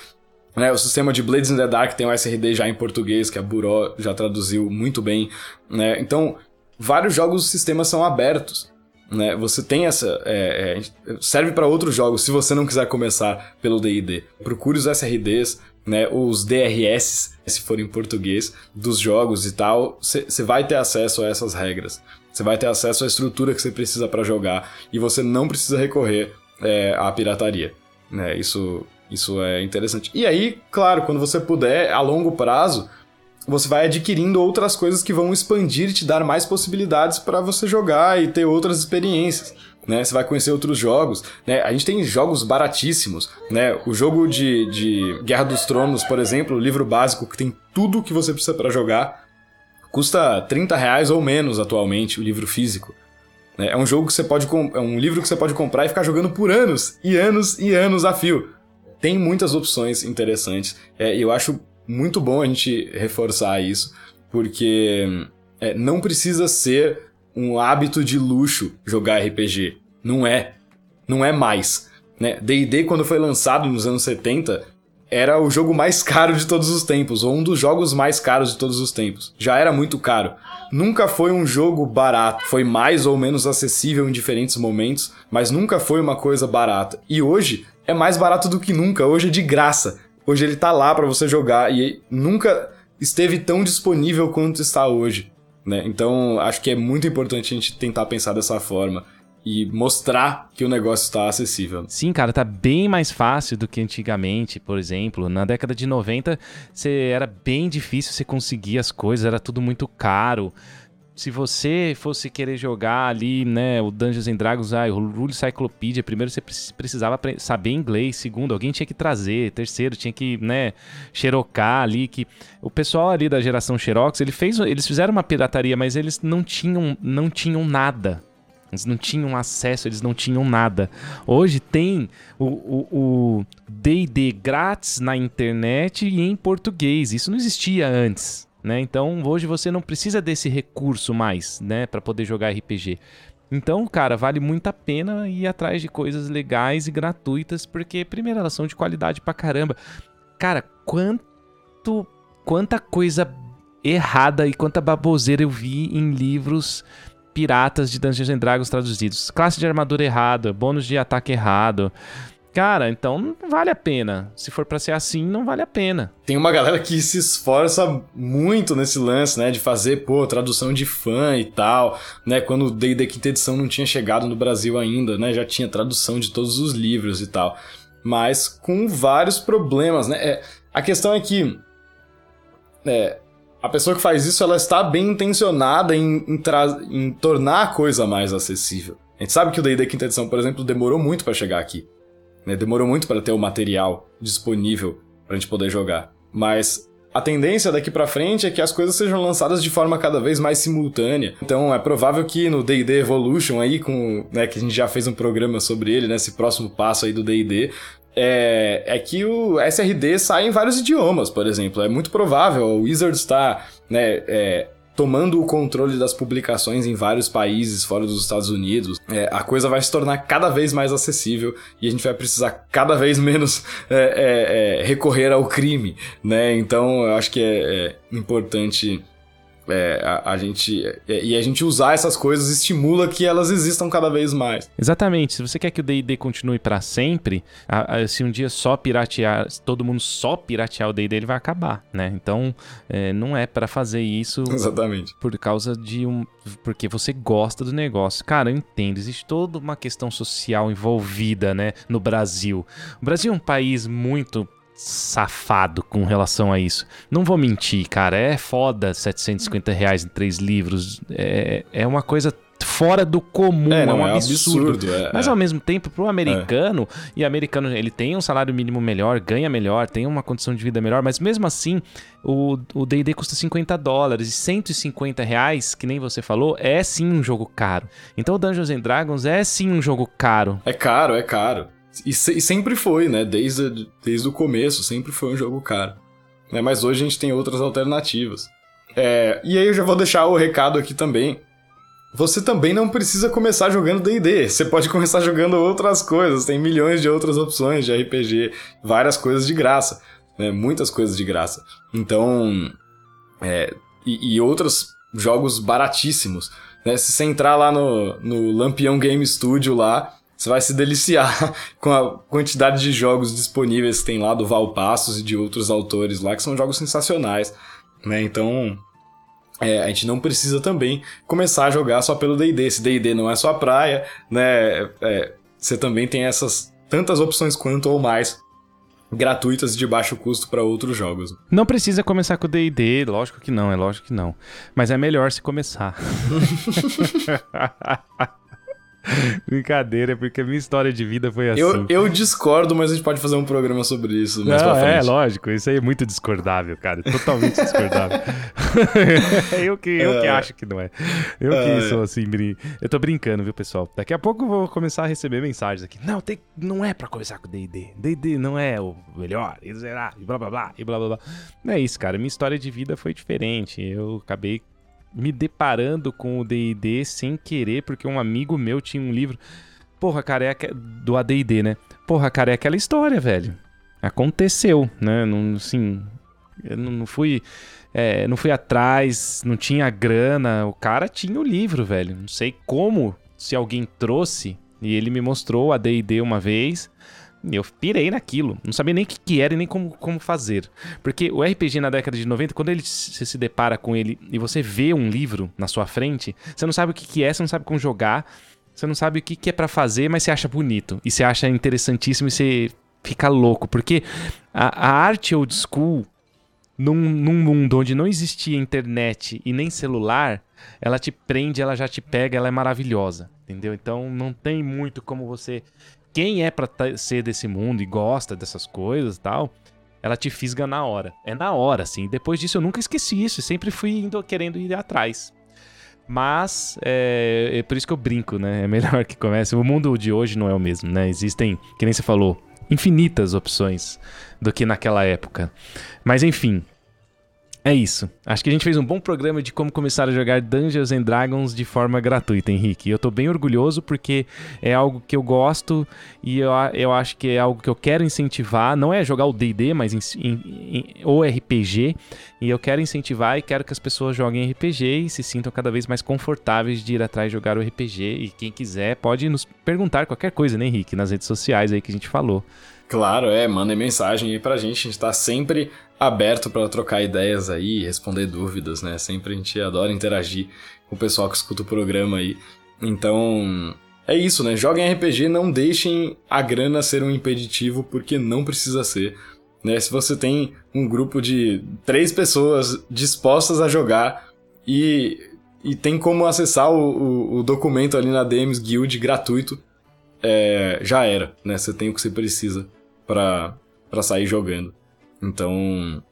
né? O sistema de Blades in the Dark tem o SRD já em português, que a Buró já traduziu muito bem, né? Então, vários jogos os sistemas são abertos, né? Você tem essa... é, é, serve para outros jogos, se você não quiser começar pelo D&D. Procure os SRDs, né? Os DRS, se for em português, dos jogos e tal. Você vai ter acesso a essas regras. Você vai ter acesso à estrutura que você precisa para jogar e você não precisa recorrer é, à pirataria, né? Isso... Isso é interessante. E aí, claro, quando você puder, a longo prazo, você vai adquirindo outras coisas que vão expandir e te dar mais possibilidades para você jogar e ter outras experiências. Né? Você vai conhecer outros jogos. Né? A gente tem jogos baratíssimos. Né? O jogo de, de Guerra dos Tronos, por exemplo, o livro básico que tem tudo que você precisa para jogar, custa 30 reais ou menos atualmente, o livro físico. né? É um jogo que você pode é um livro que você pode comprar e ficar jogando por anos e anos e anos a fio. Tem muitas opções interessantes. É, eu acho muito bom a gente reforçar isso, porque é, não precisa ser um hábito de luxo jogar RPG. Não é. Não é mais. Né? D&D, quando foi lançado nos anos 70, era o jogo mais caro de todos os tempos, ou um dos jogos mais caros de todos os tempos. Já era muito caro. Nunca foi um jogo barato. Foi mais ou menos acessível em diferentes momentos, mas nunca foi uma coisa barata. E hoje é mais barato do que nunca. Hoje é de graça. Hoje ele tá lá pra você jogar e nunca esteve tão disponível quanto está hoje. Né? Então acho que é muito importante a gente tentar pensar dessa forma e mostrar que o negócio está acessível. Sim, cara, tá bem mais fácil do que antigamente, por exemplo. Na década de 90, você era bem difícil você conseguir as coisas, era tudo muito caro. Se você fosse querer jogar ali, né, o Dungeons and Dragons, ah, o Rule Cyclopedia, primeiro você pre- precisava saber inglês, segundo, alguém tinha que trazer, terceiro, tinha que, né, xerocar ali, que o pessoal ali da geração Xerox, ele fez, eles fizeram uma pirataria, mas eles não tinham, não tinham nada. Eles não tinham acesso, eles não tinham nada. Hoje tem o D&D grátis na internet e em português. Isso não existia antes, né? Então hoje você não precisa desse recurso mais, né, para poder jogar RPG. Então, cara, vale muito a pena ir atrás de coisas legais e gratuitas, porque primeiro elas são de qualidade pra caramba. Cara, quanto quanta coisa errada e quanta baboseira eu vi em livros piratas de Dungeons and Dragons traduzidos. Classe de armadura errada, bônus de ataque errado. Cara, então não vale a pena. Se for para ser assim, não vale a pena. Tem uma galera que se esforça muito nesse lance, né? De fazer, pô, tradução de fã e tal, né? Quando o D&D Quinta Edição não tinha chegado no Brasil ainda, né? Já tinha tradução de todos os livros e tal. Mas com vários problemas, né? É, a questão é que... É, a pessoa que faz isso, ela está bem intencionada em, em, em tornar a coisa mais acessível. A gente sabe que o D&D Quinta Edição, por exemplo, demorou muito para chegar aqui. Né? Demorou muito para ter o material disponível pra gente poder jogar. Mas a tendência daqui para frente é que as coisas sejam lançadas de forma cada vez mais simultânea. Então é provável que no D&D Evolution aí com, né, que a gente já fez um programa sobre ele, né, próximo passo aí do D&D, é, é, que o SRD sai em vários idiomas, por exemplo. É muito provável o Wizard está né, é, tomando o controle das publicações em vários países fora dos Estados Unidos, é, a coisa vai se tornar cada vez mais acessível e a gente vai precisar cada vez menos é, é, é recorrer ao crime, né? Então eu acho que é, é importante é, a, a, gente é, e a gente usar essas coisas estimula que elas existam cada vez mais. Exatamente. Se você quer que o D&D continue para sempre, a, a, se um dia só piratear, todo mundo só piratear o D&D, ele vai acabar, né? Então, é, não é para fazer isso. Exatamente. Por causa de um, porque você gosta do negócio. Cara, eu entendo. Existe toda uma questão social envolvida, né, no Brasil. O Brasil é um país muito safado com relação a isso. Não vou mentir, cara, é foda 750 reais em três livros. É, é uma coisa fora do comum, é, não, é um absurdo. absurdo é, Mas é. ao mesmo tempo, pro americano, e americano ele tem um salário mínimo melhor, ganha melhor, tem uma condição de vida melhor, mas mesmo assim, o D&D custa 50 dólares e 150 reais, que nem você falou, é sim um jogo caro. Então o Dungeons and Dragons é sim um jogo caro. É caro, é caro. E, se, e, sempre foi, né? Desde, desde o começo, sempre foi um jogo caro. Né? Mas hoje a gente tem outras alternativas. É, e aí eu já vou deixar o recado aqui também. Você também não precisa começar jogando D&D. Você pode começar jogando outras coisas. Tem milhões de outras opções de RPG, várias coisas de graça, né? muitas coisas de graça. Então, é, e, e outros jogos baratíssimos. Né? Se você entrar lá no, no Lampião Game Studio lá, você vai se deliciar com a quantidade de jogos disponíveis que tem lá do Valpassos e de outros autores lá, que são jogos sensacionais, né? Então, é, a gente não precisa também começar a jogar só pelo D&D. Se D&D não é sua praia, né? É, você também tem essas tantas opções quanto ou mais gratuitas de baixo custo para outros jogos. Não precisa começar com o D&D, lógico que não, é lógico que não. Mas é melhor se começar. Brincadeira, porque a minha história de vida foi assim. Eu, eu discordo, mas a gente pode fazer um programa sobre isso mais Não, pra frente. É, lógico. Isso aí é muito discordável, cara. Totalmente discordável. eu que, eu é. que acho que não é. Eu que é. sou assim, brin... eu tô brincando, viu, pessoal? Daqui a pouco eu vou começar a receber mensagens aqui. Não, tem... não é pra começar com D&D. D&D não é o melhor, e blá blá blá, e blá blá blá. Não é isso, cara. Minha história de vida foi diferente. Eu acabei me deparando com o D&D sem querer, porque um amigo meu tinha um livro. Porra, cara, é do AD&D, né? Porra, cara, é aquela história, velho. Aconteceu, né? Não, assim, eu não fui, é, não fui atrás, não tinha grana. O cara tinha o livro, velho. Não sei como, se alguém trouxe e ele me mostrou a D&D uma vez. Eu pirei naquilo. Não sabia nem o que, que era e nem como, como fazer. Porque o RPG na década de 90, quando ele se, se depara com ele e você vê um livro na sua frente, você não sabe o que, que é, você não sabe como jogar, você não sabe o que, que é para fazer, mas você acha bonito. E você acha interessantíssimo e você fica louco. Porque a, a arte old school, num, num mundo onde não existia internet e nem celular, ela te prende, ela já te pega, ela é maravilhosa. Entendeu? Então não tem muito como você quem é pra ser desse mundo e gosta dessas coisas e tal, ela te fisga na hora. É na hora, assim. Depois disso eu nunca esqueci isso. sempre fui indo, querendo ir atrás. Mas é, é, por isso que eu brinco, né? É melhor que comece. O mundo de hoje não é o mesmo, né? Existem, que nem você falou, infinitas opções do que naquela época. Mas enfim. É isso. Acho que a gente fez um bom programa de como começar a jogar Dungeons and Dragons de forma gratuita, Henrique. Eu tô bem orgulhoso porque é algo que eu gosto e eu, eu acho que é algo que eu quero incentivar. Não é jogar o D&D, mas em, em, em, o RPG. E eu quero incentivar e quero que as pessoas joguem RPG e se sintam cada vez mais confortáveis de ir atrás jogar o RPG. E quem quiser pode nos perguntar qualquer coisa, né, Henrique? Nas redes sociais aí que a gente falou. Claro, é, mandem mensagem aí pra gente, a gente tá sempre aberto para trocar ideias aí, responder dúvidas, né? Sempre a gente adora interagir com o pessoal que escuta o programa aí. Então, é isso, né? Joguem RPG, não deixem a grana ser um impeditivo, porque não precisa ser. Né? Se você tem um grupo de três pessoas dispostas a jogar e, e tem como acessar o, o, o documento ali na DMs Guild gratuito, é, já era, né? Você tem o que você precisa para sair jogando. Então,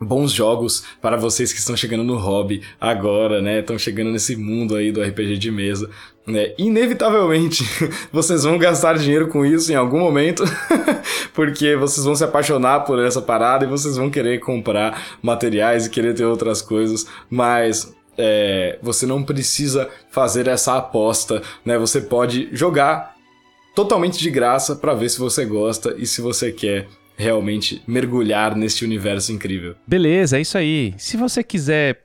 bons jogos para vocês que estão chegando no hobby agora, né? Estão chegando nesse mundo aí do RPG de mesa. Né? Inevitavelmente, vocês vão gastar dinheiro com isso em algum momento, porque vocês vão se apaixonar por essa parada e vocês vão querer comprar materiais e querer ter outras coisas, mas é, você não precisa fazer essa aposta, né? Você pode jogar totalmente de graça para ver se você gosta e se você quer realmente mergulhar neste universo incrível. Beleza, é isso aí. Se você quiser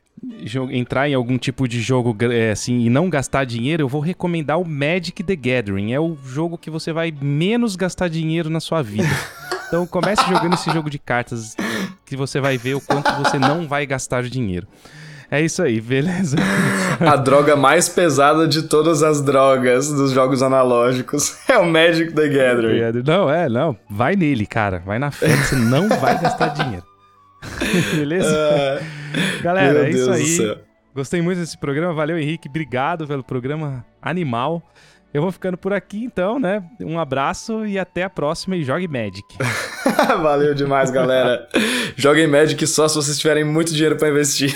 entrar em algum tipo de jogo é, assim e não gastar dinheiro, eu vou recomendar o Magic the Gathering. É o jogo que você vai menos gastar dinheiro na sua vida. Então comece jogando esse jogo de cartas que você vai ver o quanto você não vai gastar dinheiro. É isso aí, beleza. A droga mais pesada de todas as drogas dos jogos analógicos é o Magic the Gathering. Não, é, não. Vai nele, cara. Vai na fé, você não vai gastar dinheiro. beleza? Uh, Galera, é isso aí. Gostei muito desse programa. Valeu, Henrique. Obrigado pelo programa animal. Eu vou ficando por aqui então, né? Um abraço e até a próxima e jogue Magic. Valeu demais, galera. Joguem Magic só se vocês tiverem muito dinheiro para investir.